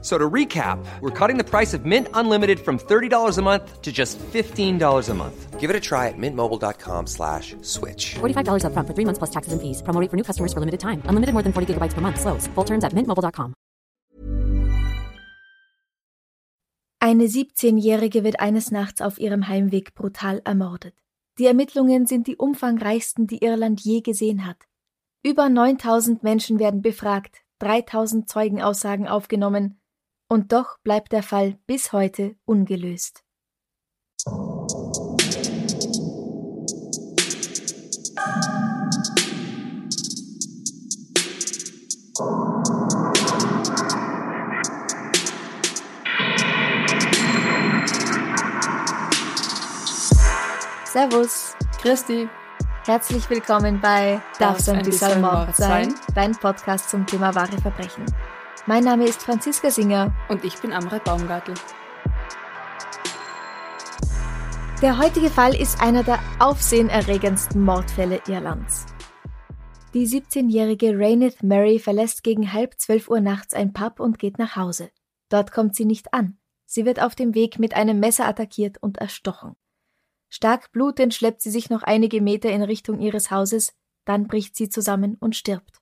So to recap, we're cutting the price of Mint Unlimited from $30 a month to just $15 a month. Give it a try at mintmobile.com slash switch. $45 upfront for three months plus taxes and fees. Promo rate for new customers for limited time. Unlimited more than 40 gigabytes per month. Slows. Full terms at mintmobile.com. Eine 17-Jährige wird eines Nachts auf ihrem Heimweg brutal ermordet. Die Ermittlungen sind die umfangreichsten, die Irland je gesehen hat. Über 9000 Menschen werden befragt, 3000 Zeugenaussagen aufgenommen, und doch bleibt der Fall bis heute ungelöst. Servus, Christi. Herzlich willkommen bei Darf's ein bisschen Mord sein? Dein Podcast zum Thema wahre Verbrechen. Mein Name ist Franziska Singer. Und ich bin Amre Baumgartel. Der heutige Fall ist einer der aufsehenerregendsten Mordfälle Irlands. Die 17-jährige Rainith Murray verlässt gegen halb zwölf Uhr nachts ein Pub und geht nach Hause. Dort kommt sie nicht an. Sie wird auf dem Weg mit einem Messer attackiert und erstochen. Stark blutend schleppt sie sich noch einige Meter in Richtung ihres Hauses, dann bricht sie zusammen und stirbt.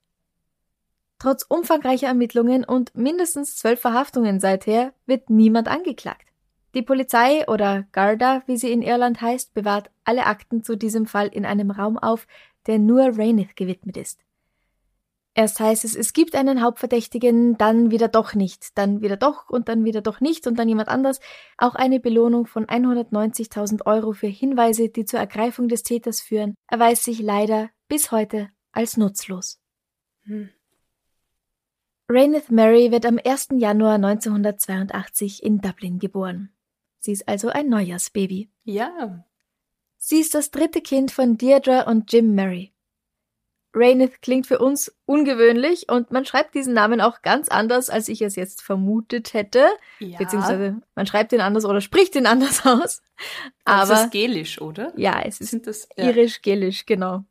Trotz umfangreicher Ermittlungen und mindestens zwölf Verhaftungen seither wird niemand angeklagt. Die Polizei oder Garda, wie sie in Irland heißt, bewahrt alle Akten zu diesem Fall in einem Raum auf, der nur Rainith gewidmet ist. Erst heißt es, es gibt einen Hauptverdächtigen, dann wieder doch nicht, dann wieder doch und dann wieder doch nicht und dann jemand anders. Auch eine Belohnung von 190.000 Euro für Hinweise, die zur Ergreifung des Täters führen, erweist sich leider bis heute als nutzlos. Hm. Rainith Mary wird am 1. Januar 1982 in Dublin geboren. Sie ist also ein Neujahrsbaby. Ja. Sie ist das dritte Kind von Deirdre und Jim Mary. Rainith klingt für uns ungewöhnlich und man schreibt diesen Namen auch ganz anders, als ich es jetzt vermutet hätte. Ja. Beziehungsweise man schreibt ihn anders oder spricht ihn anders aus. Aber das ist gelisch, oder? Ja, es ist das, ja. irisch-gelisch, genau.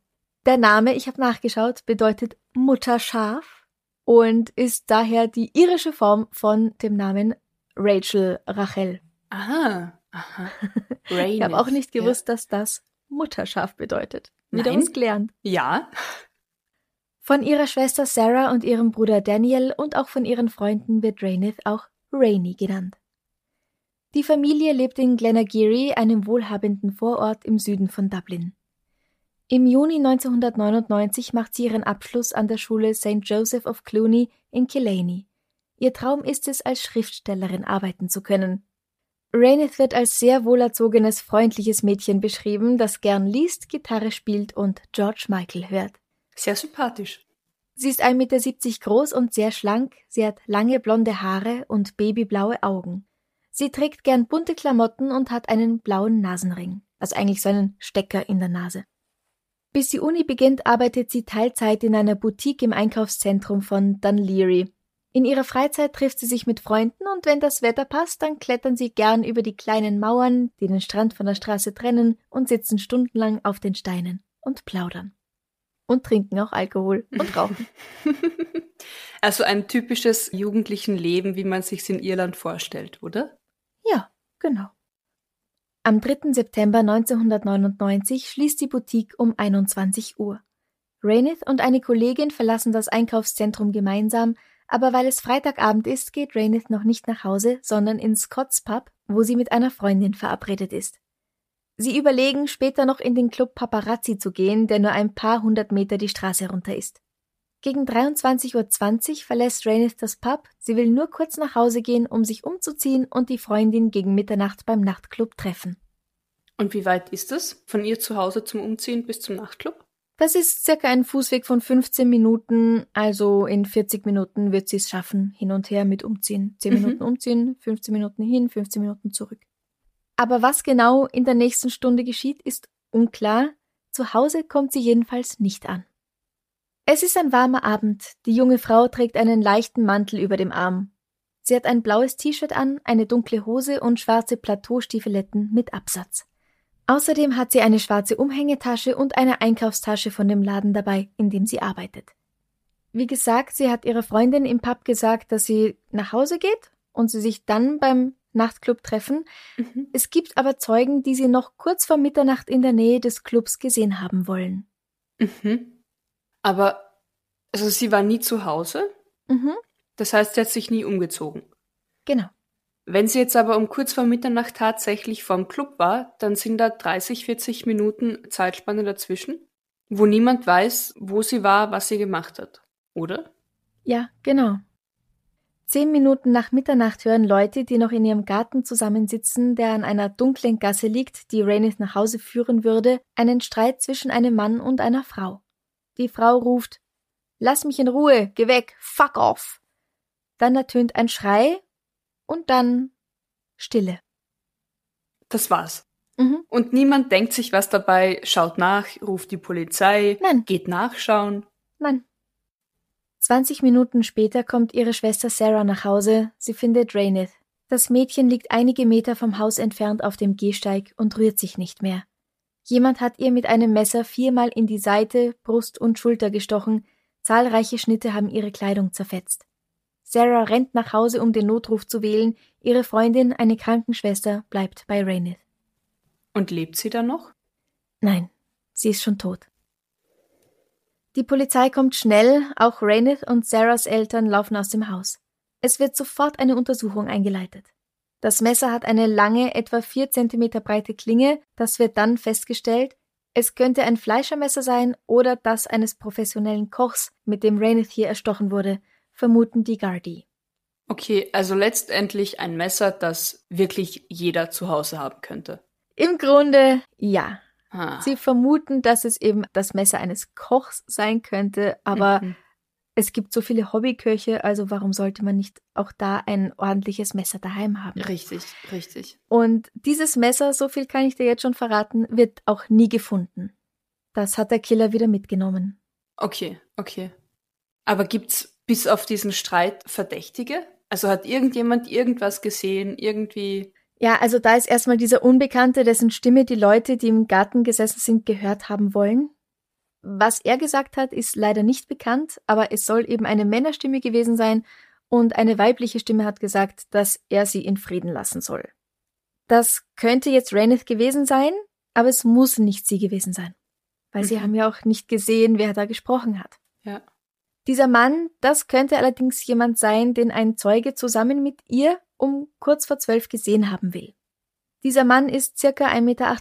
Der Name, ich habe nachgeschaut, bedeutet Mutterschaf und ist daher die irische Form von dem Namen Rachel Rachel. Aha, aha. ich habe auch nicht gewusst, ja. dass das Mutterschaf bedeutet. Wieder Nein. was gelernt. Ja. Von ihrer Schwester Sarah und ihrem Bruder Daniel und auch von ihren Freunden wird Rainith auch Rainy genannt. Die Familie lebt in Glenageary, einem wohlhabenden Vorort im Süden von Dublin. Im Juni 1999 macht sie ihren Abschluss an der Schule St. Joseph of Cluny in Killarney. Ihr Traum ist es, als Schriftstellerin arbeiten zu können. Rainith wird als sehr wohlerzogenes, freundliches Mädchen beschrieben, das gern liest, Gitarre spielt und George Michael hört. Sehr sympathisch. Sie ist 1,70 Meter groß und sehr schlank, sie hat lange blonde Haare und babyblaue Augen. Sie trägt gern bunte Klamotten und hat einen blauen Nasenring, also eigentlich so einen Stecker in der Nase. Bis die Uni beginnt, arbeitet sie Teilzeit in einer Boutique im Einkaufszentrum von Dunleary. In ihrer Freizeit trifft sie sich mit Freunden und wenn das Wetter passt, dann klettern sie gern über die kleinen Mauern, die den Strand von der Straße trennen und sitzen stundenlang auf den Steinen und plaudern. Und trinken auch Alkohol und rauchen. Also ein typisches jugendlichen Leben, wie man sich's in Irland vorstellt, oder? Ja, genau. Am 3. September 1999 schließt die Boutique um 21 Uhr. Rainith und eine Kollegin verlassen das Einkaufszentrum gemeinsam, aber weil es Freitagabend ist, geht Rainith noch nicht nach Hause, sondern ins Scott's Pub, wo sie mit einer Freundin verabredet ist. Sie überlegen, später noch in den Club Paparazzi zu gehen, der nur ein paar hundert Meter die Straße runter ist. Gegen 23.20 Uhr verlässt Rainith das Pub, sie will nur kurz nach Hause gehen, um sich umzuziehen und die Freundin gegen Mitternacht beim Nachtclub treffen. Und wie weit ist es von ihr zu Hause zum Umziehen bis zum Nachtclub? Das ist circa ein Fußweg von 15 Minuten, also in 40 Minuten wird sie es schaffen, hin und her mit umziehen. 10 mhm. Minuten umziehen, 15 Minuten hin, 15 Minuten zurück. Aber was genau in der nächsten Stunde geschieht, ist unklar. Zu Hause kommt sie jedenfalls nicht an. Es ist ein warmer Abend. Die junge Frau trägt einen leichten Mantel über dem Arm. Sie hat ein blaues T-Shirt an, eine dunkle Hose und schwarze Plateaustiefeletten mit Absatz. Außerdem hat sie eine schwarze Umhängetasche und eine Einkaufstasche von dem Laden dabei, in dem sie arbeitet. Wie gesagt, sie hat ihrer Freundin im Pub gesagt, dass sie nach Hause geht und sie sich dann beim Nachtclub treffen. Mhm. Es gibt aber Zeugen, die sie noch kurz vor Mitternacht in der Nähe des Clubs gesehen haben wollen. Mhm. Aber, also sie war nie zu Hause? Mhm, Das heißt, sie hat sich nie umgezogen. genau. Wenn sie jetzt aber um kurz vor Mitternacht tatsächlich vorm Club war, dann sind da 30, 40 Minuten Zeitspanne dazwischen, wo niemand weiß, wo sie war, was sie gemacht hat. Oder? Ja, genau. Zehn Minuten nach Mitternacht hören Leute, die noch in ihrem Garten zusammensitzen, der an einer dunklen Gasse liegt, die Rainith nach Hause führen würde, einen Streit zwischen einem Mann und einer Frau. Die Frau ruft Lass mich in Ruhe, geh weg, fuck off. Dann ertönt ein Schrei und dann Stille. Das war's. Mhm. Und niemand denkt sich was dabei, schaut nach, ruft die Polizei, Nein. geht nachschauen. Nein. 20 Minuten später kommt ihre Schwester Sarah nach Hause. Sie findet Rainith. Das Mädchen liegt einige Meter vom Haus entfernt auf dem Gehsteig und rührt sich nicht mehr. Jemand hat ihr mit einem Messer viermal in die Seite, Brust und Schulter gestochen. Zahlreiche Schnitte haben ihre Kleidung zerfetzt. Sarah rennt nach Hause, um den Notruf zu wählen. Ihre Freundin, eine Krankenschwester, bleibt bei Rainith. Und lebt sie da noch? Nein, sie ist schon tot. Die Polizei kommt schnell, auch Rainith und Sarahs Eltern laufen aus dem Haus. Es wird sofort eine Untersuchung eingeleitet. Das Messer hat eine lange, etwa vier Zentimeter breite Klinge, das wird dann festgestellt. Es könnte ein Fleischermesser sein oder das eines professionellen Kochs, mit dem Rainith hier erstochen wurde, vermuten die Gardi. Okay, also letztendlich ein Messer, das wirklich jeder zu Hause haben könnte. Im Grunde ja. Ah. Sie vermuten, dass es eben das Messer eines Kochs sein könnte, aber Mhm. Es gibt so viele Hobbyköche, also warum sollte man nicht auch da ein ordentliches Messer daheim haben? Richtig, richtig. Und dieses Messer, so viel kann ich dir jetzt schon verraten, wird auch nie gefunden. Das hat der Killer wieder mitgenommen. Okay, okay. Aber gibt's bis auf diesen Streit Verdächtige? Also hat irgendjemand irgendwas gesehen, irgendwie? Ja, also da ist erstmal dieser Unbekannte, dessen Stimme die Leute, die im Garten gesessen sind, gehört haben wollen. Was er gesagt hat, ist leider nicht bekannt, aber es soll eben eine Männerstimme gewesen sein und eine weibliche Stimme hat gesagt, dass er sie in Frieden lassen soll. Das könnte jetzt Rainith gewesen sein, aber es muss nicht sie gewesen sein. Weil sie Mhm. haben ja auch nicht gesehen, wer da gesprochen hat. Ja. Dieser Mann, das könnte allerdings jemand sein, den ein Zeuge zusammen mit ihr um kurz vor zwölf gesehen haben will. Dieser Mann ist circa 1,78 Meter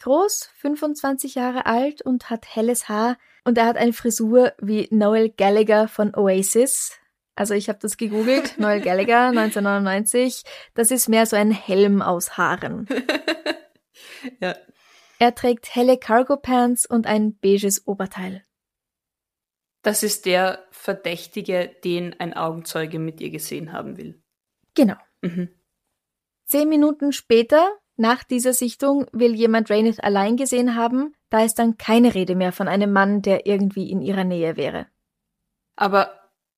groß, 25 Jahre alt und hat helles Haar und er hat eine Frisur wie Noel Gallagher von Oasis. Also ich habe das gegoogelt, Noel Gallagher 1999. Das ist mehr so ein Helm aus Haaren. ja. Er trägt helle Cargo Pants und ein beiges Oberteil. Das ist der Verdächtige, den ein Augenzeuge mit ihr gesehen haben will. Genau. Mhm. Zehn Minuten später, nach dieser Sichtung, will jemand Rainith allein gesehen haben. Da ist dann keine Rede mehr von einem Mann, der irgendwie in ihrer Nähe wäre. Aber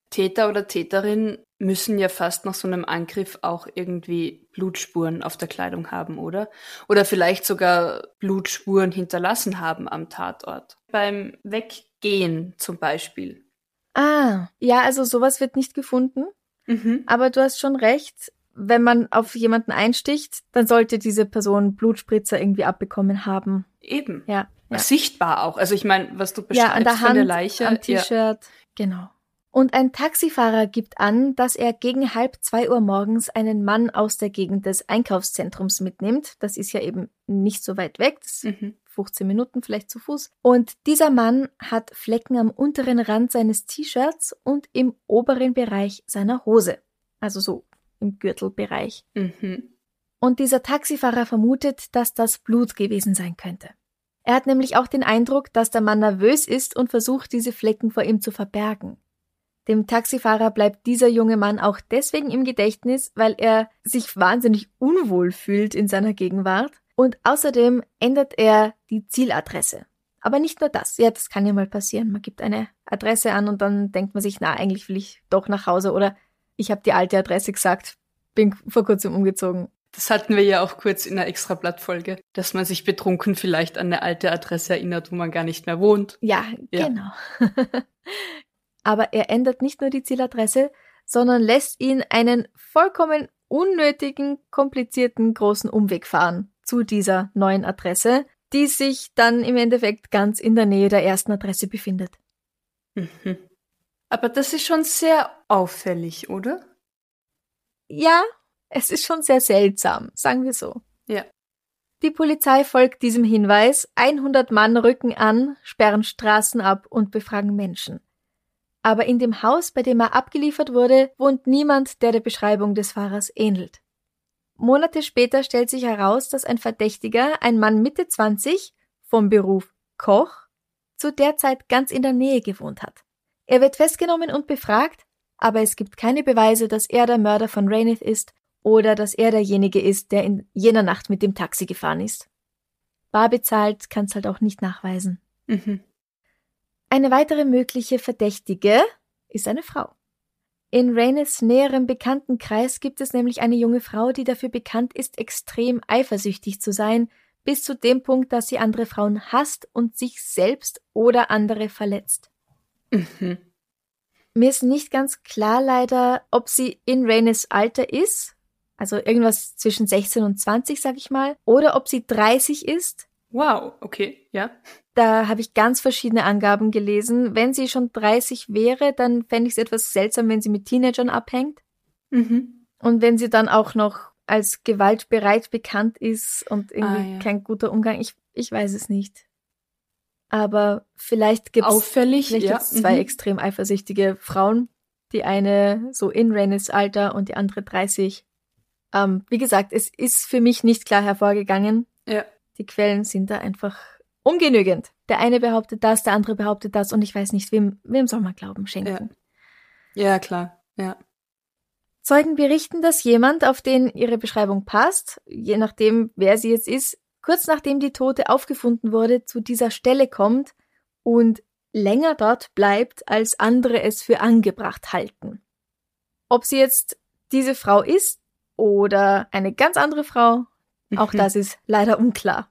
Täter oder Täterin müssen ja fast nach so einem Angriff auch irgendwie Blutspuren auf der Kleidung haben, oder? Oder vielleicht sogar Blutspuren hinterlassen haben am Tatort. Beim Weggehen zum Beispiel. Ah, ja, also sowas wird nicht gefunden. Mhm. Aber du hast schon recht. Wenn man auf jemanden einsticht, dann sollte diese Person Blutspritzer irgendwie abbekommen haben. Eben. Ja. Ja, Sichtbar auch. Also ich meine, was du ja beschreibst an der von Hand, der Leiche. am ja. T-Shirt. Genau. Und ein Taxifahrer gibt an, dass er gegen halb zwei Uhr morgens einen Mann aus der Gegend des Einkaufszentrums mitnimmt. Das ist ja eben nicht so weit weg. Das ist Mhm. 15 Minuten vielleicht zu Fuß. Und dieser Mann hat Flecken am unteren Rand seines T-Shirts und im oberen Bereich seiner Hose. Also so im Gürtelbereich. Mhm. Und dieser Taxifahrer vermutet, dass das Blut gewesen sein könnte. Er hat nämlich auch den Eindruck, dass der Mann nervös ist und versucht, diese Flecken vor ihm zu verbergen. Dem Taxifahrer bleibt dieser junge Mann auch deswegen im Gedächtnis, weil er sich wahnsinnig unwohl fühlt in seiner Gegenwart. Und außerdem ändert er die Zieladresse. Aber nicht nur das. Ja, das kann ja mal passieren. Man gibt eine Adresse an und dann denkt man sich, na, eigentlich will ich doch nach Hause oder ich habe die alte Adresse gesagt, bin vor kurzem umgezogen. Das hatten wir ja auch kurz in einer Extrablattfolge, dass man sich betrunken vielleicht an eine alte Adresse erinnert, wo man gar nicht mehr wohnt. Ja, Ja. genau. Aber er ändert nicht nur die Zieladresse, sondern lässt ihn einen vollkommen unnötigen, komplizierten großen Umweg fahren zu dieser neuen Adresse, die sich dann im Endeffekt ganz in der Nähe der ersten Adresse befindet. Mhm. Aber das ist schon sehr auffällig, oder? Ja, es ist schon sehr seltsam, sagen wir so. Ja. Die Polizei folgt diesem Hinweis, 100 Mann rücken an, sperren Straßen ab und befragen Menschen. Aber in dem Haus, bei dem er abgeliefert wurde, wohnt niemand, der der Beschreibung des Fahrers ähnelt. Monate später stellt sich heraus, dass ein Verdächtiger, ein Mann Mitte 20, vom Beruf Koch, zu der Zeit ganz in der Nähe gewohnt hat. Er wird festgenommen und befragt, aber es gibt keine Beweise, dass er der Mörder von Rainith ist oder dass er derjenige ist, der in jener Nacht mit dem Taxi gefahren ist. Bar bezahlt kann's halt auch nicht nachweisen. Mhm. Eine weitere mögliche Verdächtige ist eine Frau. In Raines näherem Bekanntenkreis gibt es nämlich eine junge Frau, die dafür bekannt ist, extrem eifersüchtig zu sein, bis zu dem Punkt, dass sie andere Frauen hasst und sich selbst oder andere verletzt. Mhm. Mir ist nicht ganz klar leider, ob sie in Raines Alter ist, also irgendwas zwischen 16 und 20, sag ich mal, oder ob sie 30 ist. Wow, okay, ja. Da habe ich ganz verschiedene Angaben gelesen. Wenn sie schon 30 wäre, dann fände ich es etwas seltsam, wenn sie mit Teenagern abhängt. Mhm. Und wenn sie dann auch noch als gewaltbereit bekannt ist und irgendwie Ah, ja. kein guter Umgang, ich, ich weiß es nicht. Aber vielleicht gibt es ja. zwei mhm. extrem eifersüchtige Frauen. Die eine so in Raines Alter und die andere 30. Ähm, wie gesagt, es ist für mich nicht klar hervorgegangen. Ja. Die Quellen sind da einfach ungenügend. Der eine behauptet das, der andere behauptet das und ich weiß nicht, wem, wem soll man Glauben schenken. Ja, klar, ja. Zeugen berichten, dass jemand, auf den ihre Beschreibung passt, je nachdem, wer sie jetzt ist, kurz nachdem die Tote aufgefunden wurde, zu dieser Stelle kommt und länger dort bleibt, als andere es für angebracht halten. Ob sie jetzt diese Frau ist oder eine ganz andere Frau, auch Mhm. das ist leider unklar.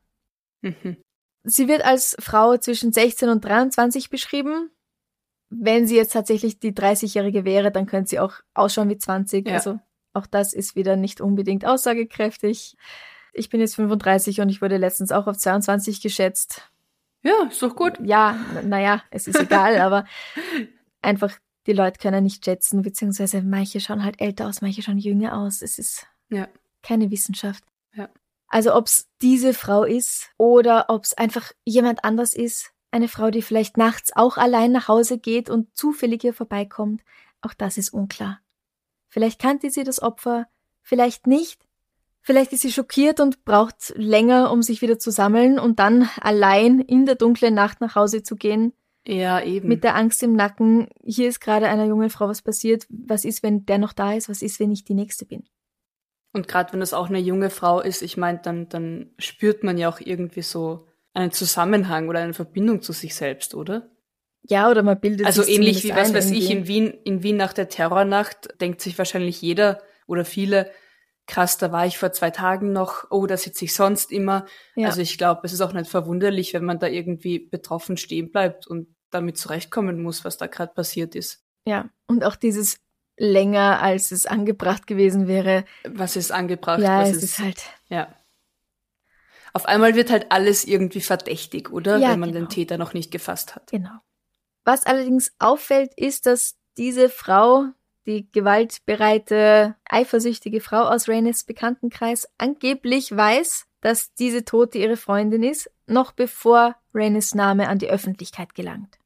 Mhm. Sie wird als Frau zwischen 16 und 23 beschrieben. Wenn sie jetzt tatsächlich die 30-Jährige wäre, dann könnte sie auch ausschauen wie 20. Ja. Also auch das ist wieder nicht unbedingt aussagekräftig. Ich bin jetzt 35 und ich wurde letztens auch auf 22 geschätzt. Ja, ist doch gut. Ja, naja, es ist egal, aber einfach die Leute können nicht schätzen, beziehungsweise manche schauen halt älter aus, manche schauen jünger aus. Es ist Ja. keine Wissenschaft. Ja. Also ob's diese Frau ist oder ob's einfach jemand anders ist, eine Frau, die vielleicht nachts auch allein nach Hause geht und zufällig hier vorbeikommt, auch das ist unklar. Vielleicht kannte sie das Opfer, vielleicht nicht. Vielleicht ist sie schockiert und braucht länger, um sich wieder zu sammeln und dann allein in der dunklen Nacht nach Hause zu gehen, Ja, eben. mit der Angst im Nacken, hier ist gerade einer jungen Frau was passiert, was ist, wenn der noch da ist, was ist, wenn ich die Nächste bin. Und gerade wenn das auch eine junge Frau ist, ich meine, dann, dann spürt man ja auch irgendwie so einen Zusammenhang oder eine Verbindung zu sich selbst, oder? Ja, oder man bildet Also ähnlich wie, was weiß ich, in Wien, in Wien nach der Terrornacht denkt sich wahrscheinlich jeder oder viele, krass, da war ich vor zwei Tagen noch, oh, da sitze ich sonst immer. Ja. Also ich glaube, es ist auch nicht verwunderlich, wenn man da irgendwie betroffen stehen bleibt und damit zurechtkommen muss, was da gerade passiert ist. Ja, und auch dieses länger, als es angebracht gewesen wäre. Was ist angebracht? ja, was es ist halt, Ja. Auf einmal wird halt alles irgendwie verdächtig, oder? Ja, Wenn man genau. den Täter noch nicht gefasst hat. genau. Was allerdings auffällt, ist, dass diese Frau, die gewaltbereite, eifersüchtige Frau aus Raines Bekanntenkreis, angeblich weiß, dass diese Tote ihre Freundin ist, noch bevor Raines Name an die Öffentlichkeit gelangt.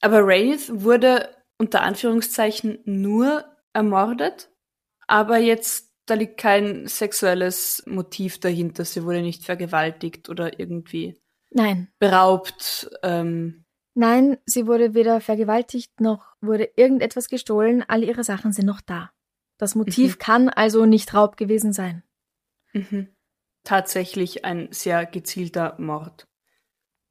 Aber Wraith wurde unter Anführungszeichen nur ermordet, aber jetzt, da liegt kein sexuelles Motiv dahinter. Sie wurde nicht vergewaltigt oder irgendwie Nein, beraubt. Ähm, nein, sie wurde weder vergewaltigt noch wurde irgendetwas gestohlen. Alle ihre Sachen sind noch da. Das Motiv Mhm. kann also nicht Raub gewesen sein. mhm. Tatsächlich ein sehr gezielter Mord.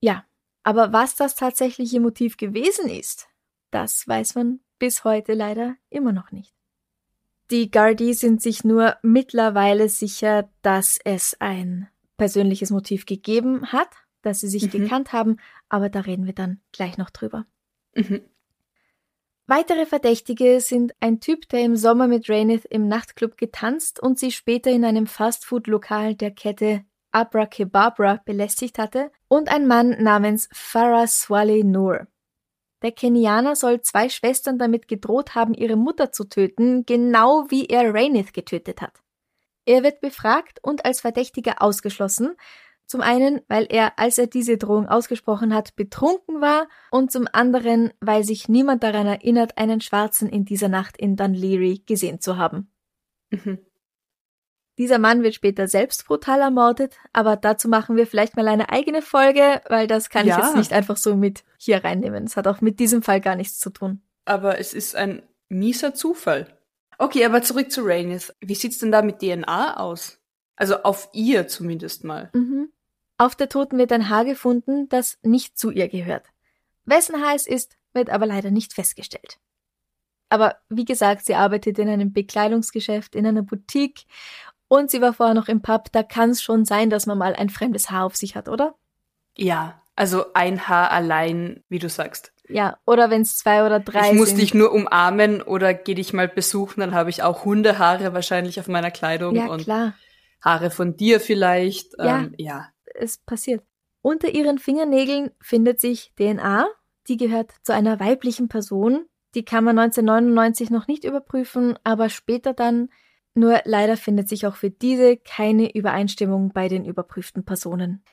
Ja, Aber was das tatsächliche Motiv gewesen ist, das weiß man bis heute leider immer noch nicht. Die Gardi sind sich nur mittlerweile sicher, dass es ein persönliches Motiv gegeben hat, dass sie sich mhm. gekannt haben, aber da reden wir dann gleich noch drüber. Mhm. Weitere Verdächtige sind ein Typ, der im Sommer mit Rainith im Nachtclub getanzt und sie später in einem Fastfood-Lokal der Kette Abra Kebabra belästigt hatte, und ein Mann namens Farah Swale Noor. Der Kenianer soll zwei Schwestern damit gedroht haben, ihre Mutter zu töten, genau wie er Rainith getötet hat. Er wird befragt und als Verdächtiger ausgeschlossen, zum einen, weil er, als er diese Drohung ausgesprochen hat, betrunken war und zum anderen, weil sich niemand daran erinnert, einen Schwarzen in dieser Nacht in Dunleary gesehen zu haben. Mhm. Dieser Mann wird später selbst brutal ermordet, aber dazu machen wir vielleicht mal eine eigene Folge, weil das kann ja. ich jetzt nicht einfach so mit hier reinnehmen. Es hat auch mit diesem Fall gar nichts zu tun. Aber es ist ein mieser Zufall. Okay, aber zurück zu Rainith. Wie sieht's denn da mit DNA aus? Also auf ihr zumindest mal. Mhm. Auf der Toten wird ein Haar gefunden, das nicht zu ihr gehört. Wessen Haar es ist, wird aber leider nicht festgestellt. Aber wie gesagt, sie arbeitet in einem Bekleidungsgeschäft, in einer Boutique und sie war vorher noch im Pub, da kann es schon sein, dass man mal ein fremdes Haar auf sich hat, oder? Ja, also ein Haar allein, wie du sagst. Ja, oder wenn es zwei oder drei Ich muss sind. dich nur umarmen oder geh dich mal besuchen, dann habe ich auch Hundehaare wahrscheinlich auf meiner Kleidung. Ja, und klar. Haare von dir vielleicht. Ja, ähm, ja. Es passiert. Unter ihren Fingernägeln findet sich DNA, die gehört zu einer weiblichen Person. Die kann man 1999 noch nicht überprüfen, aber später dann nur leider findet sich auch für diese keine Übereinstimmung bei den überprüften Personen.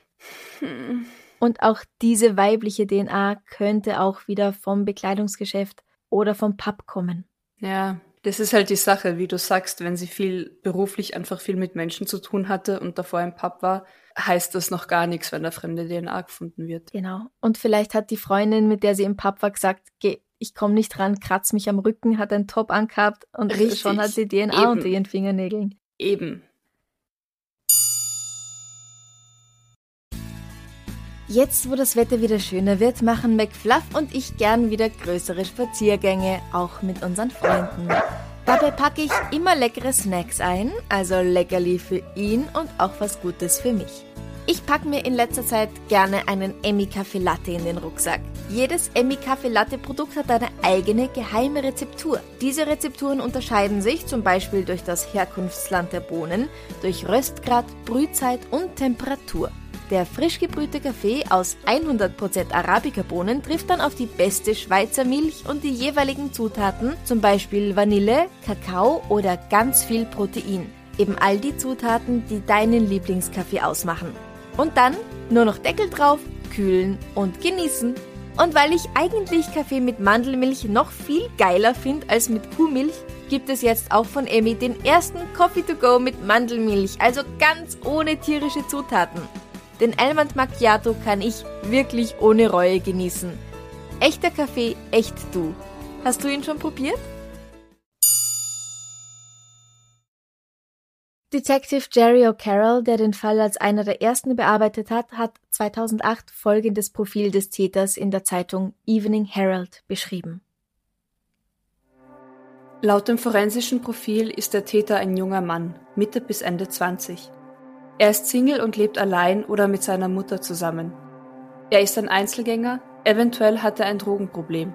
Hm. Und auch diese weibliche DNA könnte auch wieder vom Bekleidungsgeschäft oder vom Pub kommen. Ja, das ist halt die Sache, wie du sagst, wenn sie viel beruflich einfach viel mit Menschen zu tun hatte und davor im Pub war, heißt das noch gar nichts, wenn da fremde DNA gefunden wird. Genau. Und vielleicht hat die Freundin, mit der sie im Pub war, gesagt, geh, ich komme nicht ran, kratz mich am Rücken, hat einen Top angehabt und Richtig. schon hat sie DNA Eben. unter ihren Fingernägeln. Eben. Jetzt, wo das Wetter wieder schöner wird, machen McFluff und ich gern wieder größere Spaziergänge, auch mit unseren Freunden. Dabei packe ich immer leckere Snacks ein, also Leckerli für ihn und auch was Gutes für mich. Ich packe mir in letzter Zeit gerne einen Emmy Kaffee Latte in den Rucksack. Jedes Emmy Kaffee Latte Produkt hat eine eigene geheime Rezeptur. Diese Rezepturen unterscheiden sich zum Beispiel durch das Herkunftsland der Bohnen, durch Röstgrad, Brühzeit und Temperatur. Der frisch gebrühte Kaffee aus 100% Arabica-Bohnen trifft dann auf die beste Schweizer Milch und die jeweiligen Zutaten, zum Beispiel Vanille, Kakao oder ganz viel Protein. Eben all die Zutaten, die deinen Lieblingskaffee ausmachen. Und dann nur noch Deckel drauf, kühlen und genießen. Und weil ich eigentlich Kaffee mit Mandelmilch noch viel geiler finde als mit Kuhmilch, gibt es jetzt auch von Emmy den ersten Coffee to go mit Mandelmilch, also ganz ohne tierische Zutaten. Den Almond Macchiato kann ich wirklich ohne Reue genießen. Echter Kaffee, echt du. Hast du ihn schon probiert? Detective Jerry O'Carroll, der den Fall als einer der ersten bearbeitet hat, hat 2008 folgendes Profil des Täters in der Zeitung Evening Herald beschrieben. Laut dem forensischen Profil ist der Täter ein junger Mann, Mitte bis Ende 20. Er ist Single und lebt allein oder mit seiner Mutter zusammen. Er ist ein Einzelgänger, eventuell hat er ein Drogenproblem.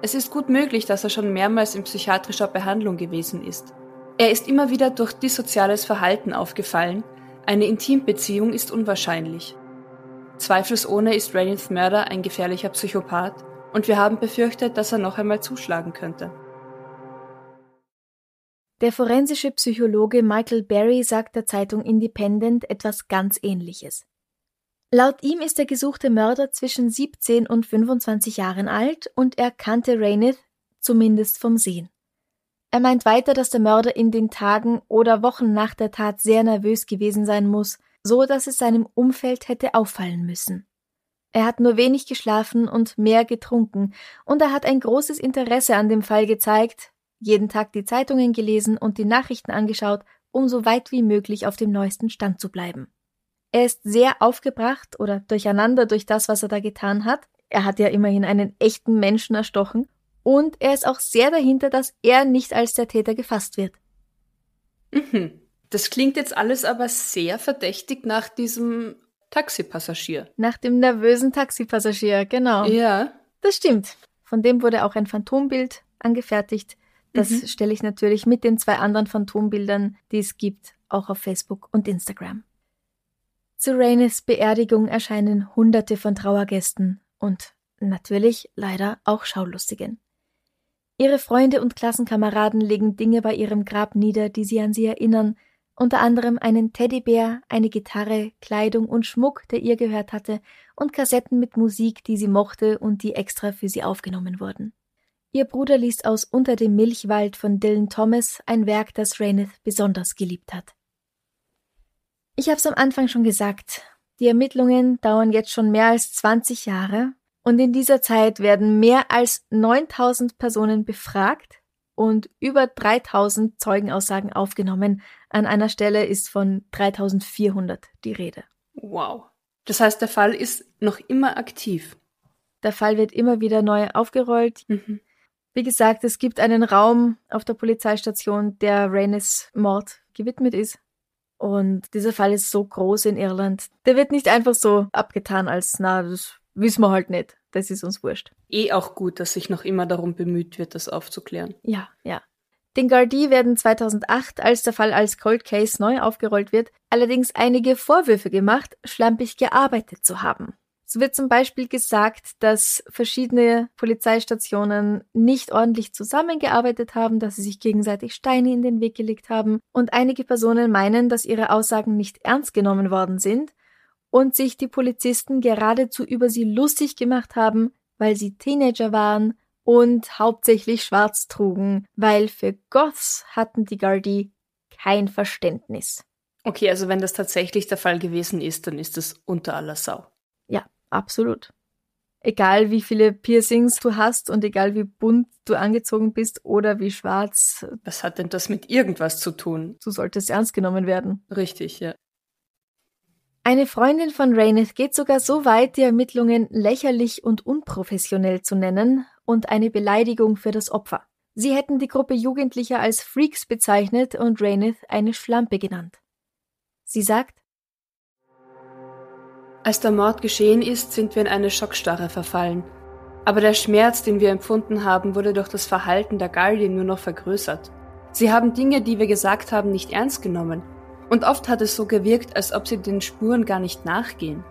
Es ist gut möglich, dass er schon mehrmals in psychiatrischer Behandlung gewesen ist. Er ist immer wieder durch dissoziales Verhalten aufgefallen, eine Intimbeziehung ist unwahrscheinlich. Zweifelsohne ist Rainith Mörder ein gefährlicher Psychopath und wir haben befürchtet, dass er noch einmal zuschlagen könnte. Der forensische Psychologe Michael Berry sagt der Zeitung Independent etwas ganz Ähnliches. Laut ihm ist der gesuchte Mörder zwischen 17 und 25 Jahren alt und er kannte Rainith zumindest vom Sehen. Er meint weiter, dass der Mörder in den Tagen oder Wochen nach der Tat sehr nervös gewesen sein muss, so dass es seinem Umfeld hätte auffallen müssen. Er hat nur wenig geschlafen und mehr getrunken, und er hat ein großes Interesse an dem Fall gezeigt, jeden Tag die Zeitungen gelesen und die Nachrichten angeschaut, um so weit wie möglich auf dem neuesten Stand zu bleiben. Er ist sehr aufgebracht oder durcheinander durch das, was er da getan hat. Er hat ja immerhin einen echten Menschen erstochen. Und er ist auch sehr dahinter, dass er nicht als der Täter gefasst wird. Mhm. Das klingt jetzt alles aber sehr verdächtig nach diesem Taxipassagier. Nach dem nervösen Taxipassagier, genau. Ja. Das stimmt. Von dem wurde auch ein Phantombild angefertigt. Das Mhm. stelle ich natürlich mit den zwei anderen Phantombildern, die es gibt, auch auf Facebook und Instagram. Zu Raines Beerdigung erscheinen Hunderte von Trauergästen und natürlich leider auch Schaulustigen. Ihre Freunde und Klassenkameraden legen Dinge bei ihrem Grab nieder, die sie an sie erinnern, unter anderem einen Teddybär, eine Gitarre, Kleidung und Schmuck, der ihr gehört hatte, und Kassetten mit Musik, die sie mochte und die extra für sie aufgenommen wurden. Ihr Bruder liest aus Unter dem Milchwald von Dylan Thomas ein Werk, das Raineth besonders geliebt hat. Ich hab's am Anfang schon gesagt. Die Ermittlungen dauern jetzt schon mehr als 20 Jahre und in dieser Zeit werden mehr als 9000 Personen befragt und über 3000 Zeugenaussagen aufgenommen. An einer Stelle ist von 3400 die Rede. Wow. Das heißt, der Fall ist noch immer aktiv. Der Fall wird immer wieder neu aufgerollt. Mhm. Wie gesagt, es gibt einen Raum auf der Polizeistation, der Raines Mord gewidmet ist. Und dieser Fall ist so groß in Irland. Der wird nicht einfach so abgetan als, na, das wissen wir halt nicht. Das ist uns wurscht. Eh auch gut, dass sich noch immer darum bemüht wird, das aufzuklären. Ja, ja. Den Gardaí werden 2008, als der Fall als Cold Case neu aufgerollt wird, allerdings einige Vorwürfe gemacht, schlampig gearbeitet zu haben. So wird zum Beispiel gesagt, dass verschiedene Polizeistationen nicht ordentlich zusammengearbeitet haben, dass sie sich gegenseitig Steine in den Weg gelegt haben und einige Personen meinen, dass ihre Aussagen nicht ernst genommen worden sind und sich die Polizisten geradezu über sie lustig gemacht haben, weil sie Teenager waren und hauptsächlich schwarz trugen, weil für Goths hatten die Gardaí kein Verständnis. Okay, also wenn das tatsächlich der Fall gewesen ist, dann ist das unter aller Sau. Ja, absolut. Egal wie viele Piercings du hast und egal wie bunt du angezogen bist oder wie schwarz, Was hat denn das mit irgendwas zu tun? du solltest ernst genommen werden. Richtig, ja. Eine Freundin von Raineth geht sogar so weit, die Ermittlungen lächerlich und unprofessionell zu nennen und eine Beleidigung für das Opfer. Sie hätten die Gruppe Jugendlicher als Freaks bezeichnet und Raineth eine Schlampe genannt. Sie sagt, Als der Mord geschehen ist, sind wir in eine Schockstarre verfallen. Aber der Schmerz, den wir empfunden haben, wurde durch das Verhalten der Gallien nur noch vergrößert. Sie haben Dinge, die wir gesagt haben, nicht ernst genommen. Und oft hat es so gewirkt, als ob sie den Spuren gar nicht nachgehen.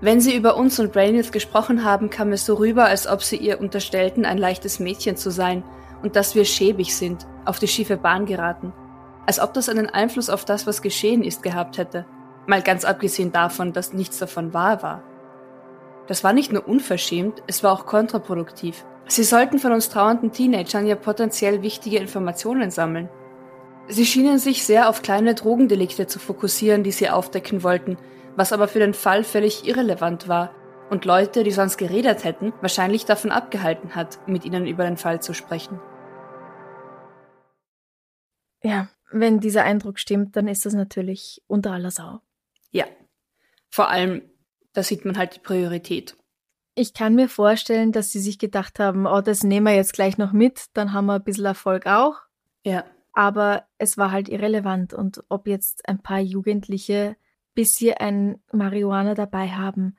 Wenn sie über uns und Rainith gesprochen haben, kam es so rüber, als ob sie ihr unterstellten, ein leichtes Mädchen zu sein und dass wir schäbig sind, auf die schiefe Bahn geraten. Als ob das einen Einfluss auf das, was geschehen ist, gehabt hätte. Mal ganz abgesehen davon, dass nichts davon wahr war. Das war nicht nur unverschämt, es war auch kontraproduktiv. Sie sollten von uns trauernden Teenagern ja potenziell wichtige Informationen sammeln. Sie schienen sich sehr auf kleine Drogendelikte zu fokussieren, die sie aufdecken wollten, was aber für den Fall völlig irrelevant war und Leute, die sonst geredet hätten, wahrscheinlich davon abgehalten hat, mit ihnen über den Fall zu sprechen. ja, wenn dieser Eindruck stimmt, dann ist das natürlich unter aller Sau. Ja. Vor allem, da sieht man halt die Priorität. Ich kann mir vorstellen, dass sie sich gedacht haben, oh, das nehmen wir jetzt gleich noch mit, dann haben wir ein bisschen Erfolg auch. Ja. Aber es war halt irrelevant und ob jetzt ein paar Jugendliche bis sie ein Marihuana dabei haben,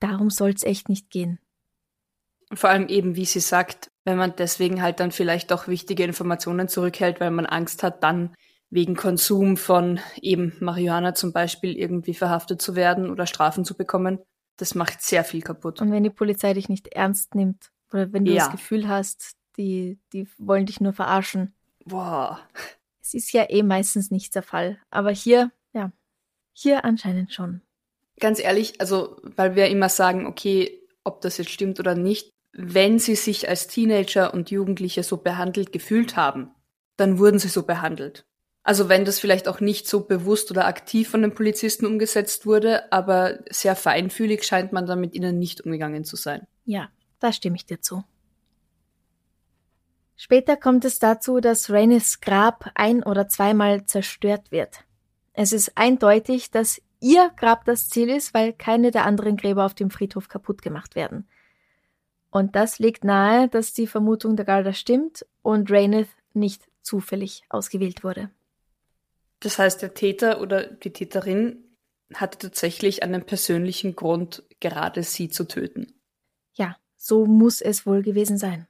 darum soll's echt nicht gehen. Vor allem eben, wie sie sagt, wenn man deswegen halt dann vielleicht doch wichtige Informationen zurückhält, weil man Angst hat, dann wegen Konsum von eben Marihuana zum Beispiel irgendwie verhaftet zu werden oder Strafen zu bekommen. Das macht sehr viel kaputt. Und wenn die Polizei dich nicht ernst nimmt oder wenn du Ja. das Gefühl hast, die, die wollen dich nur verarschen. Boah. Es ist ja eh meistens nicht der Fall. Aber hier, ja, hier anscheinend schon. Ganz ehrlich, also, weil wir immer sagen, okay, ob das jetzt stimmt oder nicht, wenn sie sich als Teenager und Jugendliche so behandelt gefühlt haben, dann wurden sie so behandelt. Also wenn das vielleicht auch nicht so bewusst oder aktiv von den Polizisten umgesetzt wurde, aber sehr feinfühlig scheint man dann mit ihnen nicht umgegangen zu sein. Ja, da stimme ich dir zu. Später kommt es dazu, dass Rhaenys Grab ein- oder zweimal zerstört wird. Es ist eindeutig, dass ihr Grab das Ziel ist, weil keine der anderen Gräber auf dem Friedhof kaputt gemacht werden. Und das legt nahe, dass die Vermutung der Garda stimmt und Raineth nicht zufällig ausgewählt wurde. Das heißt, der Täter oder die Täterin hatte tatsächlich einen persönlichen Grund, gerade sie zu töten. Ja, so muss es wohl gewesen sein.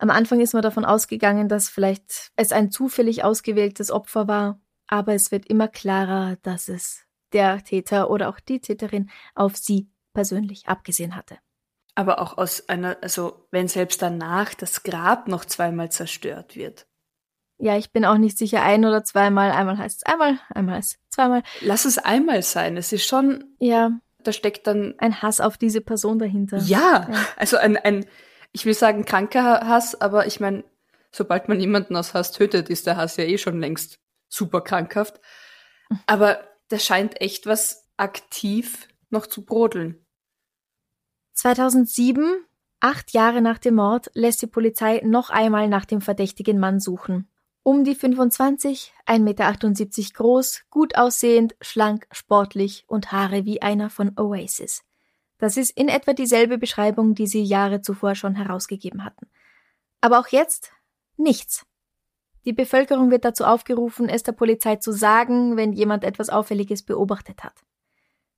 Am Anfang ist man davon ausgegangen, dass vielleicht es ein zufällig ausgewähltes Opfer war, aber es wird immer klarer, dass es der Täter oder auch die Täterin auf sie persönlich abgesehen hatte. Aber auch aus einer, also wenn selbst danach das Grab noch zweimal zerstört wird. Ja, ich bin auch nicht sicher, ein oder zweimal. Einmal heißt es einmal, einmal heißt es zweimal. Lass es einmal sein. Es ist schon. Ja. Da steckt dann. Ein Hass auf diese Person dahinter. Ja, ja. also ein, ein, ich will sagen, kranker Hass, aber ich meine, sobald man jemanden aus Hass tötet, ist der Hass ja eh schon längst super krankhaft. Aber da scheint echt was aktiv noch zu brodeln. 2007, acht Jahre nach dem Mord, lässt die Polizei noch einmal nach dem verdächtigen Mann suchen. Um die 25, 1,78 Meter groß, gut aussehend, schlank, sportlich und Haare wie einer von Oasis. Das ist in etwa dieselbe Beschreibung, die sie Jahre zuvor schon herausgegeben hatten. Aber auch jetzt nichts. Die Bevölkerung wird dazu aufgerufen, es der Polizei zu sagen, wenn jemand etwas Auffälliges beobachtet hat.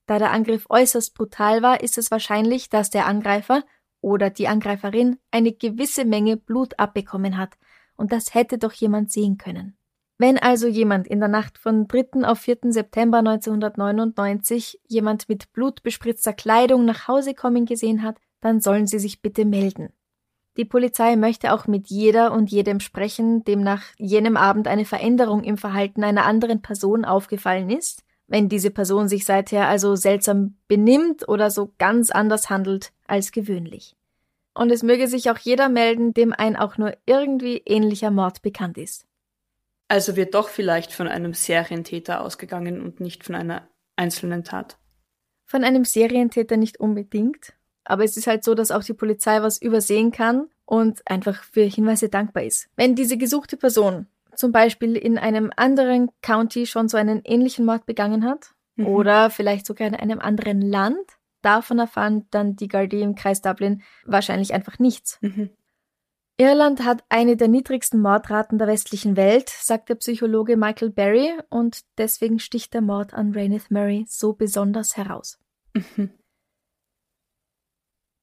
Da der Angriff äußerst brutal war, ist es wahrscheinlich, dass der Angreifer oder die Angreiferin eine gewisse Menge Blut abbekommen hat, und das hätte doch jemand sehen können. Wenn also jemand in der Nacht von 3. auf 4. September 1999 jemand mit blutbespritzter Kleidung nach Hause kommen gesehen hat, dann sollen sie sich bitte melden. Die Polizei möchte auch mit jeder und jedem sprechen, dem nach jenem Abend eine Veränderung im Verhalten einer anderen Person aufgefallen ist, wenn diese Person sich seither also seltsam benimmt oder so ganz anders handelt als gewöhnlich. Und es möge sich auch jeder melden, dem ein auch nur irgendwie ähnlicher Mord bekannt ist. Also wird doch vielleicht von einem Serientäter ausgegangen und nicht von einer einzelnen Tat. Von einem Serientäter nicht unbedingt, aber es ist halt so, dass auch die Polizei was übersehen kann und einfach für Hinweise dankbar ist. Wenn diese gesuchte Person zum Beispiel in einem anderen County schon so einen ähnlichen Mord begangen hat mhm. oder vielleicht sogar in einem anderen Land, davon erfahren dann die Gardaí im Kreis Dublin wahrscheinlich einfach nichts. Mhm. Irland hat eine der niedrigsten Mordraten der westlichen Welt, sagt der Psychologe Michael Berry, und deswegen sticht der Mord an Rainith Murray so besonders heraus. Mhm.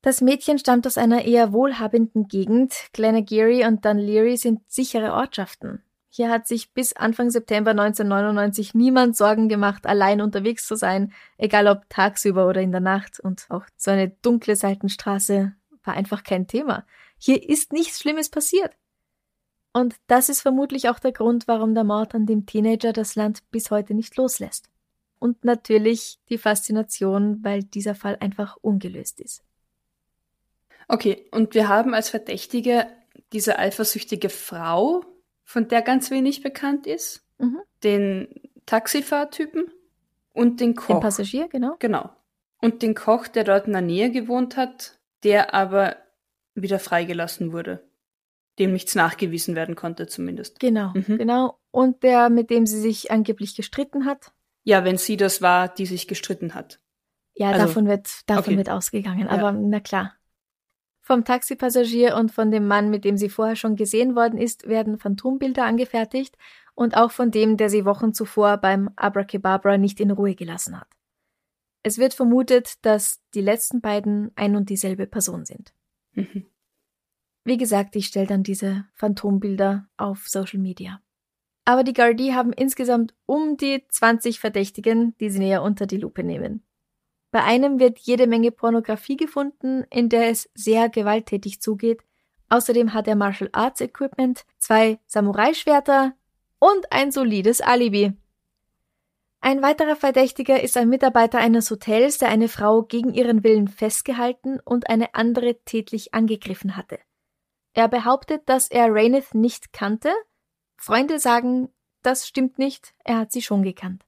Das Mädchen stammt aus einer eher wohlhabenden Gegend. Glenageary und Dunleary sind sichere Ortschaften. Hier hat sich bis Anfang September 1999 niemand Sorgen gemacht, allein unterwegs zu sein, egal ob tagsüber oder in der Nacht. Und auch so eine dunkle Seitenstraße war einfach kein Thema. Hier ist nichts Schlimmes passiert. Und das ist vermutlich auch der Grund, warum der Mord an dem Teenager das Land bis heute nicht loslässt. Und natürlich die Faszination, weil dieser Fall einfach ungelöst ist. Okay, und wir haben als Verdächtige diese eifersüchtige Frau, von der ganz wenig bekannt ist, mhm. den Taxifahrtypen und den Koch. Den Passagier, genau. Genau. Und den Koch, der dort in der Nähe gewohnt hat, der aber wieder freigelassen wurde. Dem nichts nachgewiesen werden konnte, zumindest. Genau, mhm. genau. Und der, mit dem sie sich angeblich gestritten hat. Ja, wenn sie das war, die sich gestritten hat. Ja, also, davon wird, davon okay. wird ausgegangen. Aber ja. na klar. Vom Taxipassagier und von dem Mann, mit dem sie vorher schon gesehen worden ist, werden Phantombilder angefertigt und auch von dem, der sie Wochen zuvor beim Abracababra nicht in Ruhe gelassen hat. Es wird vermutet, dass die letzten beiden ein und dieselbe Person sind. Mhm. Wie gesagt, ich stelle dann diese Phantombilder auf Social Media. Aber die Gardaí haben insgesamt um die 20 Verdächtigen, die sie näher unter die Lupe nehmen. Bei einem wird jede Menge Pornografie gefunden, in der es sehr gewalttätig zugeht. Außerdem hat er Martial Arts Equipment, zwei Samurai-Schwerter und ein solides Alibi. Ein weiterer Verdächtiger ist ein Mitarbeiter eines Hotels, der eine Frau gegen ihren Willen festgehalten und eine andere tätlich angegriffen hatte. Er behauptet, dass er Raineth nicht kannte. Freunde sagen, das stimmt nicht, er hat sie schon gekannt.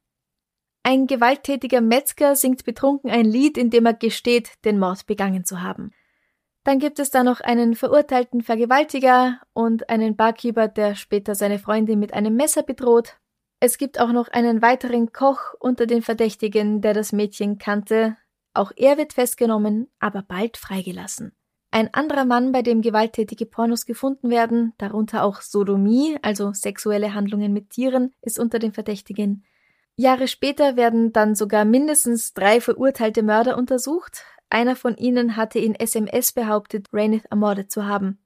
Ein gewalttätiger Metzger singt betrunken ein Lied, in dem er gesteht, den Mord begangen zu haben. Dann gibt es da noch einen verurteilten Vergewaltiger und einen Barkeeper, der später seine Freundin mit einem Messer bedroht. Es gibt auch noch einen weiteren Koch unter den Verdächtigen, der das Mädchen kannte. Auch er wird festgenommen, aber bald freigelassen. Ein anderer Mann, bei dem gewalttätige Pornos gefunden werden, darunter auch Sodomie, also sexuelle Handlungen mit Tieren, ist unter den Verdächtigen. Jahre später werden dann sogar mindestens drei verurteilte Mörder untersucht. Einer von ihnen hatte in SMS behauptet, Rainith ermordet zu haben.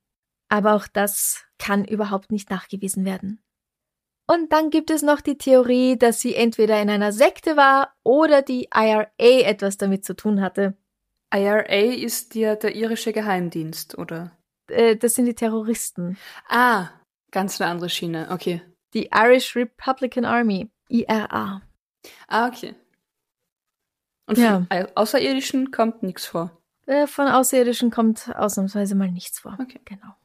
Aber auch das kann überhaupt nicht nachgewiesen werden. Und dann gibt es noch die Theorie, dass sie entweder in einer Sekte war oder die IRA etwas damit zu tun hatte. IRA ist ja der irische Geheimdienst, oder? Äh, das sind die Terroristen. Ah, ganz eine andere Schiene, okay. Die Irish Republican Army, IRA. Ah, okay. Und Ja. von Außerirdischen kommt nichts vor. Äh, Von Außerirdischen kommt ausnahmsweise mal nichts vor. Okay. Genau.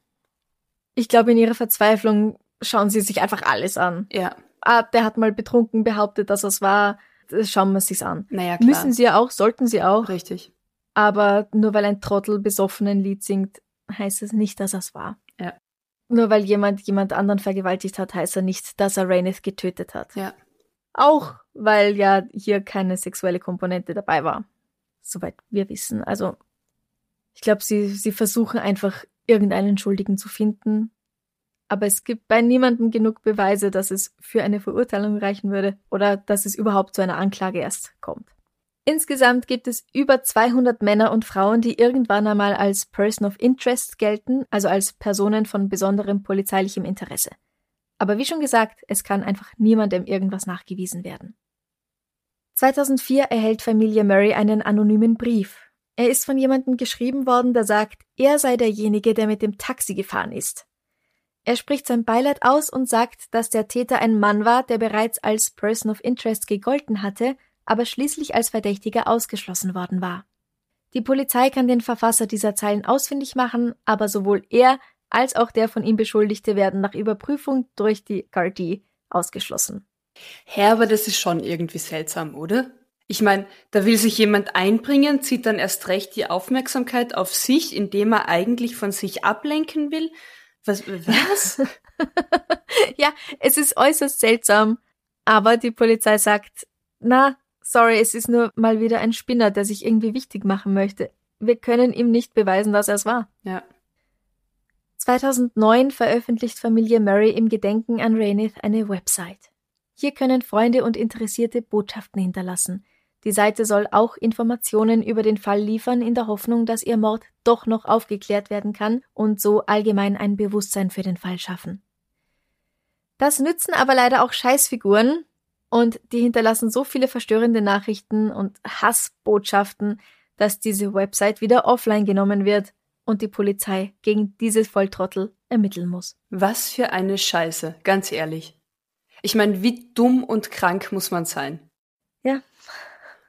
Ich glaube, in ihrer Verzweiflung schauen sie sich einfach alles an. Ja, Ah, der hat mal betrunken behauptet, dass es war. Das schauen wir sich's an. naja, klar. Müssen sie ja auch, sollten sie auch. Richtig. Aber nur weil ein Trottel besoffen ein Lied singt, heißt es nicht, dass es war. Ja. Nur weil jemand jemand anderen vergewaltigt hat, heißt er nicht, dass er Rainith getötet hat. Ja. Auch weil ja hier keine sexuelle Komponente dabei war. Soweit wir wissen. Also, ich glaube, sie, sie versuchen einfach irgendeinen Schuldigen zu finden. Aber es gibt bei niemandem genug Beweise, dass es für eine Verurteilung reichen würde oder dass es überhaupt zu einer Anklage erst kommt. Insgesamt gibt es über 200 Männer und Frauen, die irgendwann einmal als Person of Interest gelten, also als Personen von besonderem polizeilichem Interesse. Aber wie schon gesagt, es kann einfach niemandem irgendwas nachgewiesen werden. 2004 erhält Familie Murray einen anonymen Brief. Er ist von jemandem geschrieben worden, der sagt, er sei derjenige, der mit dem Taxi gefahren ist. Er spricht sein Beileid aus und sagt, dass der Täter ein Mann war, der bereits als Person of Interest gegolten hatte, aber schließlich als Verdächtiger ausgeschlossen worden war. Die Polizei kann den Verfasser dieser Zeilen ausfindig machen, aber sowohl er als auch der von ihm Beschuldigte werden nach Überprüfung durch die Guardi ausgeschlossen. Hä, aber das ist schon irgendwie seltsam, oder? Ich meine, da will sich jemand einbringen, zieht dann erst recht die Aufmerksamkeit auf sich, indem er eigentlich von sich ablenken will. Was? was? ja, es ist äußerst seltsam, aber die Polizei sagt, na, sorry, es ist nur mal wieder ein Spinner, der sich irgendwie wichtig machen möchte. Wir können ihm nicht beweisen, dass er es war. ja. 2009 veröffentlicht Familie Murray im Gedenken an Rainith eine Website. Hier können Freunde und Interessierte Botschaften hinterlassen. Die Seite soll auch Informationen über den Fall liefern, in der Hoffnung, dass ihr Mord doch noch aufgeklärt werden kann und so allgemein ein Bewusstsein für den Fall schaffen. Das nützen aber leider auch Scheißfiguren und die hinterlassen so viele verstörende Nachrichten und Hassbotschaften, dass diese Website wieder offline genommen wird und die Polizei gegen diese Volltrottel ermitteln muss. Was für eine Scheiße, ganz ehrlich. Ich meine, wie dumm und krank muss man sein? Ja.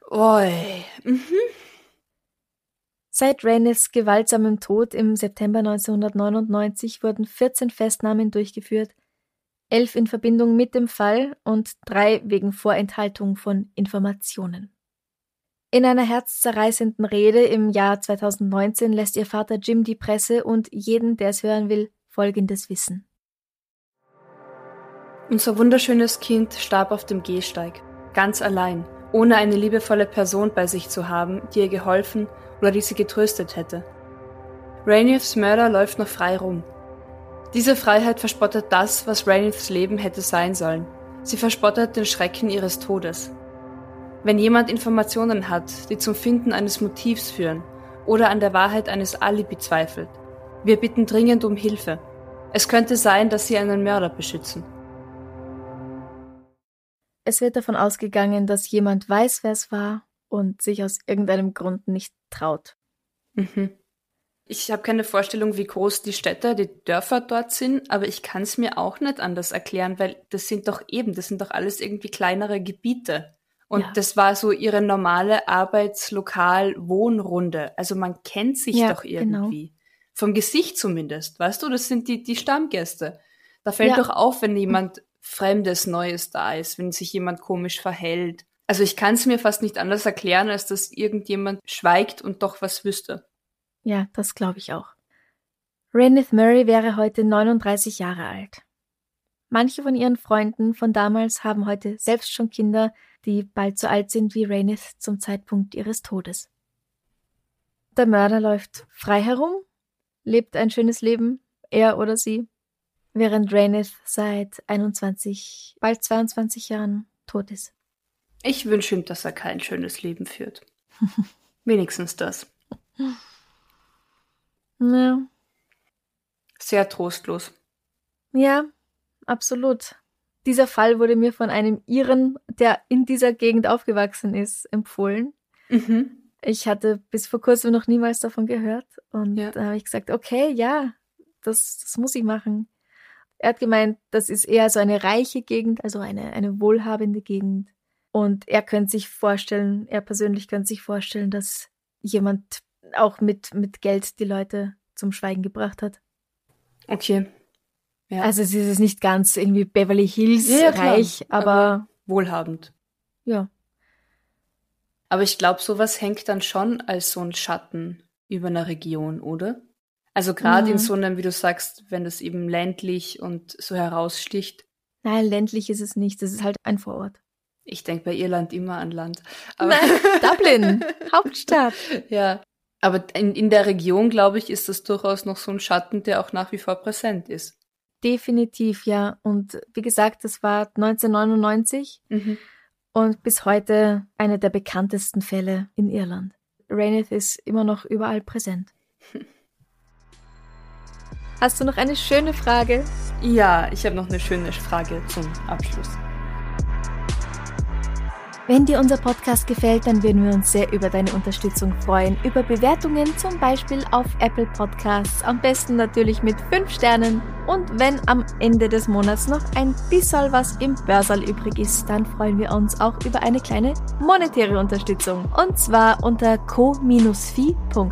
Oi. Mhm. Seit Rainiths gewaltsamem Tod im September 1999 wurden 14 Festnahmen durchgeführt, elf in Verbindung mit dem Fall und drei wegen Vorenthaltung von Informationen. In einer herzzerreißenden Rede im Jahr 2019 lässt ihr Vater Jim die Presse und jeden, der es hören will, Folgendes wissen. Unser wunderschönes Kind starb auf dem Gehsteig, ganz allein, ohne eine liebevolle Person bei sich zu haben, die ihr geholfen oder die sie getröstet hätte. Rainiths Mörder läuft noch frei rum. Diese Freiheit verspottet das, was Rainiths Leben hätte sein sollen. Sie verspottet den Schrecken ihres Todes. Wenn jemand Informationen hat, die zum Finden eines Motivs führen oder an der Wahrheit eines Alibi zweifelt, wir bitten dringend um Hilfe. Es könnte sein, dass sie einen Mörder beschützen. Es wird davon ausgegangen, dass jemand weiß, wer es war und sich aus irgendeinem Grund nicht traut. Mhm. Ich habe keine Vorstellung, wie groß die Städte, die Dörfer dort sind, aber ich kann es mir auch nicht anders erklären, weil das sind doch eben, das sind doch alles irgendwie kleinere Gebiete. Und Ja. das war so ihre normale Arbeitslokal-Wohnrunde. Also man kennt sich Ja, doch genau. irgendwie. Vom Gesicht zumindest, weißt du, das sind die, die Stammgäste. Da fällt Ja. doch auf, wenn jemand Fremdes, Neues da ist, wenn sich jemand komisch verhält. Also ich kann es mir fast nicht anders erklären, als dass irgendjemand schweigt und doch was wüsste. Ja, das glaube ich auch. Reneth Murray wäre heute 39 Jahre alt. Manche von ihren Freunden von damals haben heute selbst schon Kinder, die bald so alt sind wie Rainith zum Zeitpunkt ihres Todes. Der Mörder läuft frei herum, lebt ein schönes Leben, er oder sie, während Rainith seit 21, bald 22 Jahren tot ist. Ich wünsche ihm, dass er kein schönes Leben führt. Wenigstens das. Ja. Sehr trostlos. Ja, absolut. Dieser Fall wurde mir von einem Iren, der in dieser Gegend aufgewachsen ist, empfohlen. Mhm. Ich hatte bis vor kurzem noch niemals davon gehört und Ja. da habe ich gesagt, okay, ja, das, das muss ich machen. Er hat gemeint, das ist eher so eine reiche Gegend, also eine, eine wohlhabende Gegend. Und er könnte sich vorstellen, er persönlich könnte sich vorstellen, dass jemand auch mit, mit Geld die Leute zum Schweigen gebracht hat. Okay. Ja. Also es ist nicht ganz irgendwie Beverly Hills Ja, reich, aber, wohlhabend. ja. Aber ich glaube, sowas hängt dann schon als so ein Schatten über einer Region, oder? Also gerade Mhm. in so einem, wie du sagst, wenn das eben ländlich und so heraussticht. Nein, ländlich ist es nicht. Das ist halt ein Vorort. Ich denke bei Irland immer an Land. Aber, Nein, Dublin, Hauptstadt. ja. Aber in, in der Region, glaube ich, ist das durchaus noch so ein Schatten, der auch nach wie vor präsent ist. Definitiv, ja. Und wie gesagt, das war 1999 Mhm. und bis heute einer der bekanntesten Fälle in Irland. Rainith ist immer noch überall präsent. Hast du noch eine schöne Frage? Ja, ich habe noch eine schöne Frage zum Abschluss. Wenn dir unser Podcast gefällt, dann würden wir uns sehr über deine Unterstützung freuen. Über Bewertungen zum Beispiel auf Apple Podcasts. Am besten natürlich mit 5 Sternen. Und wenn am Ende des Monats noch ein bisschen was im Börsal übrig ist, dann freuen wir uns auch über eine kleine monetäre Unterstützung. Und zwar unter co-fi.com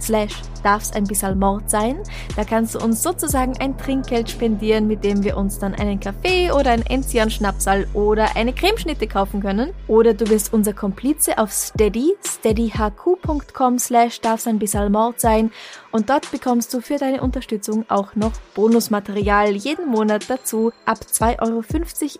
slash darf's ein bisschen Mord sein. Da kannst du uns sozusagen ein Trinkgeld spendieren, mit dem wir uns dann einen Kaffee oder ein Enzian Schnapsal oder eine Cremeschnitte kaufen können. Oder du bist unser Komplize auf Steady, steadyhq.com slash darf's ein bisschen Mord sein. Und dort bekommst du für deine Unterstützung auch noch Bonusmaterial jeden Monat dazu. Ab 2,50 Euro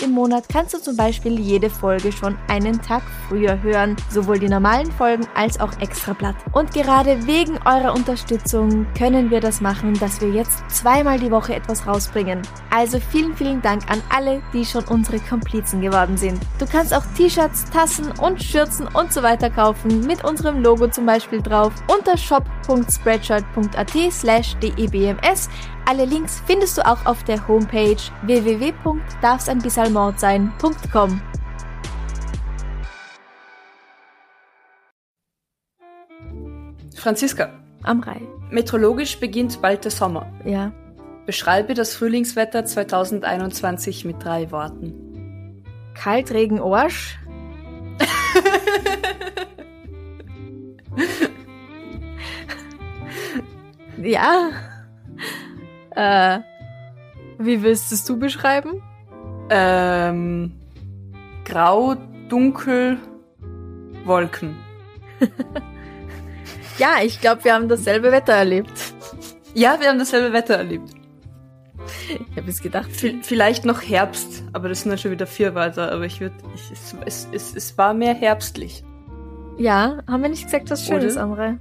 im Monat kannst du zum Beispiel jede Folge schon einen Tag früher hören. Sowohl die normalen Folgen als auch Extrablatt. Und gerade wegen eurer Unterstützung können wir das machen, dass wir jetzt zweimal die Woche etwas rausbringen. Also vielen, vielen Dank an alle, die schon unsere Komplizen geworden sind. Du kannst auch T-Shirts, Tassen und Schürzen und so weiter kaufen, mit unserem Logo zum Beispiel drauf, unter shop.spreadshirt.at slash debms. Alle Links findest du auch auf der Homepage www.darfseinbissalmordsein.com. Franziska, Am Rai. meteorologisch beginnt bald der Sommer. Ja. Beschreibe das Frühlingswetter 2021 mit drei Worten. Kalt, Regen, Arsch. ja. Äh, wie willst es du beschreiben? Ähm, grau, dunkel, Wolken. Ja, ich glaube, wir haben dasselbe Wetter erlebt. Ja, wir haben dasselbe Wetter erlebt. Ich habe jetzt gedacht, V vielleicht noch Herbst, aber das sind dann schon wieder vier Wörter, aber ich würde, es, es, es, es war mehr herbstlich. ja, haben wir nicht gesagt, was Schönes? Amre?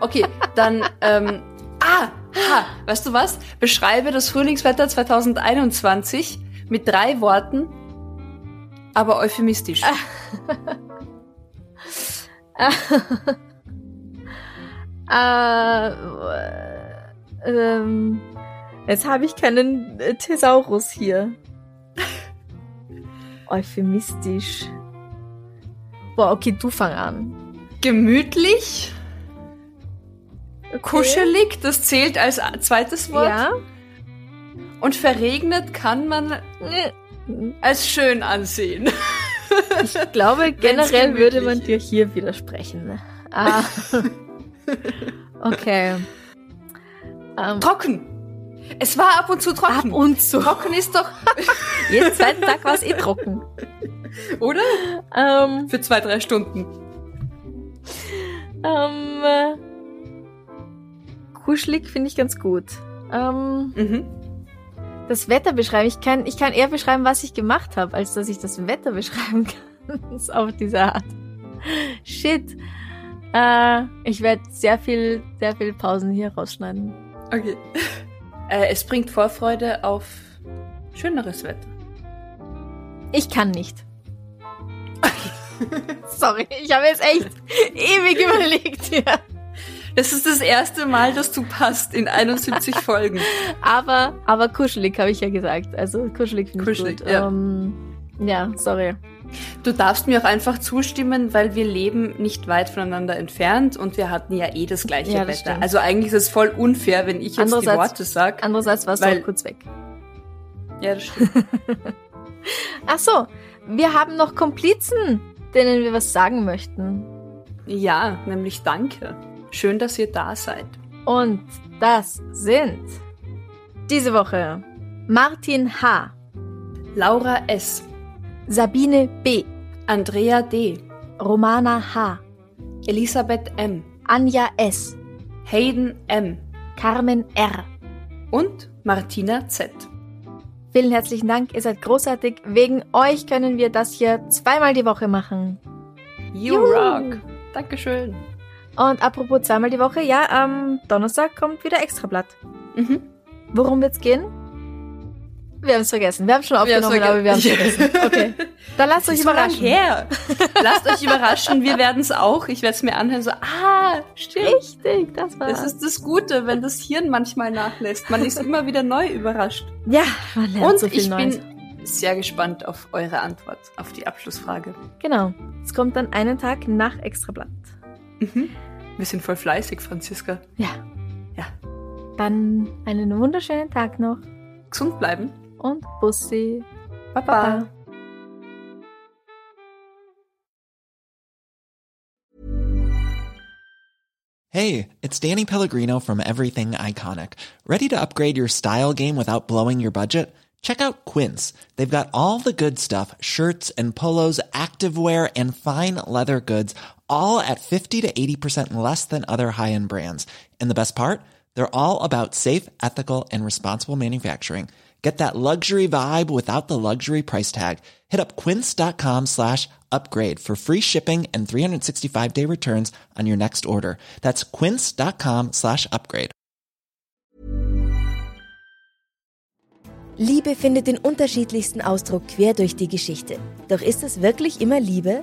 Okay, dann, ähm, ah, ha, weißt du was? Beschreibe das Frühlingswetter 2021 mit drei Worten, aber euphemistisch. Äh, ähm, jetzt habe ich keinen äh, Thesaurus hier. Euphemistisch. Boah, okay, du fang an. Gemütlich, kuschelig, das zählt als zweites Wort. Ja? Und verregnet kann man als schön ansehen. Ich glaube, generell würde man dir hier widersprechen. ne? Ah. okay. Ähm, Trocken. Es war ab und zu trocken. ab und zu. trocken ist doch, Jeden zweiten Tag war es eh trocken. oder? Ähm, Für zwei, drei Stunden. ähm, äh, kuschelig finde ich ganz gut. Ähm, Mhm. das Wetter beschreiben. Ich kann, ich kann eher beschreiben, was ich gemacht habe, als dass ich das Wetter beschreiben kann. auf diese Art. Shit. Äh, ich werde sehr viel, sehr viel Pausen hier rausschneiden. Okay. Äh, es bringt Vorfreude auf schöneres Wetter. Ich kann nicht. Sorry, ich habe jetzt echt ewig überlegt hier. Das ist das erste Mal, dass du passt in 71 Folgen. Aber, aber kuschelig, habe ich ja gesagt. Also kuschelig finde ich Kuschelig, gut. ja. Ähm, ja, sorry. Du darfst mir auch einfach zustimmen, weil wir leben nicht weit voneinander entfernt und wir hatten ja eh das gleiche Ja, das Wetter. stimmt. Also eigentlich ist es voll unfair, wenn ich jetzt die Worte sag. Andererseits warst du Weil- auch kurz weg. Ja, das stimmt. Ach so, wir haben noch Komplizen, denen wir was sagen möchten. ja, nämlich danke. Schön, dass ihr da seid. Und das sind diese Woche Martin H., Laura S., Sabine B., Andrea D., Romana H., Elisabeth M., Anja S., Hayden M. Carmen R. und Martina Z. Vielen herzlichen Dank, ihr seid großartig. Wegen euch können wir das hier zweimal die Woche machen. You Juhu. rock! Dankeschön. Und apropos zweimal die Woche, ja, am Donnerstag kommt wieder Extrablatt. Mhm. Worum wird's gehen? Wir haben es vergessen. Wir haben schon Wir aufgenommen, aber wir haben es vergessen. Okay. Dann lasst euch überraschen. her. Lasst euch überraschen, wir werden es auch. Ich werde es mir anhören, so, ah, stimmt. Richtig, das war Das ist das Gute, wenn das Hirn manchmal nachlässt. Man ist immer wieder neu überrascht. Ja, man lernt Und so viel ich Neues. bin sehr gespannt auf eure Antwort auf die Abschlussfrage. Genau. Es kommt dann einen Tag nach Extrablatt. Wir sind voll fleißig, Franziska. Ja. Ja. Dann einen wunderschönen Tag noch Gesund bleiben. und Bussi. Baba. Hey, it's Danny Pellegrino from Everything Iconic. Ready to upgrade your style game without blowing your budget? Check out Quince. They've got all the good stuff shirts and polos, activewear, and fine leather goods, all at 50 to 80% less than other high end brands. And the best part? They're all about safe, ethical, and responsible manufacturing. Get that luxury vibe without the luxury price tag. Hit up quince.com slash upgrade for free shipping and 365 day returns on your next order. That's quince.com slash upgrade. Liebe findet den unterschiedlichsten Ausdruck quer durch die Geschichte. Doch ist es wirklich immer Liebe?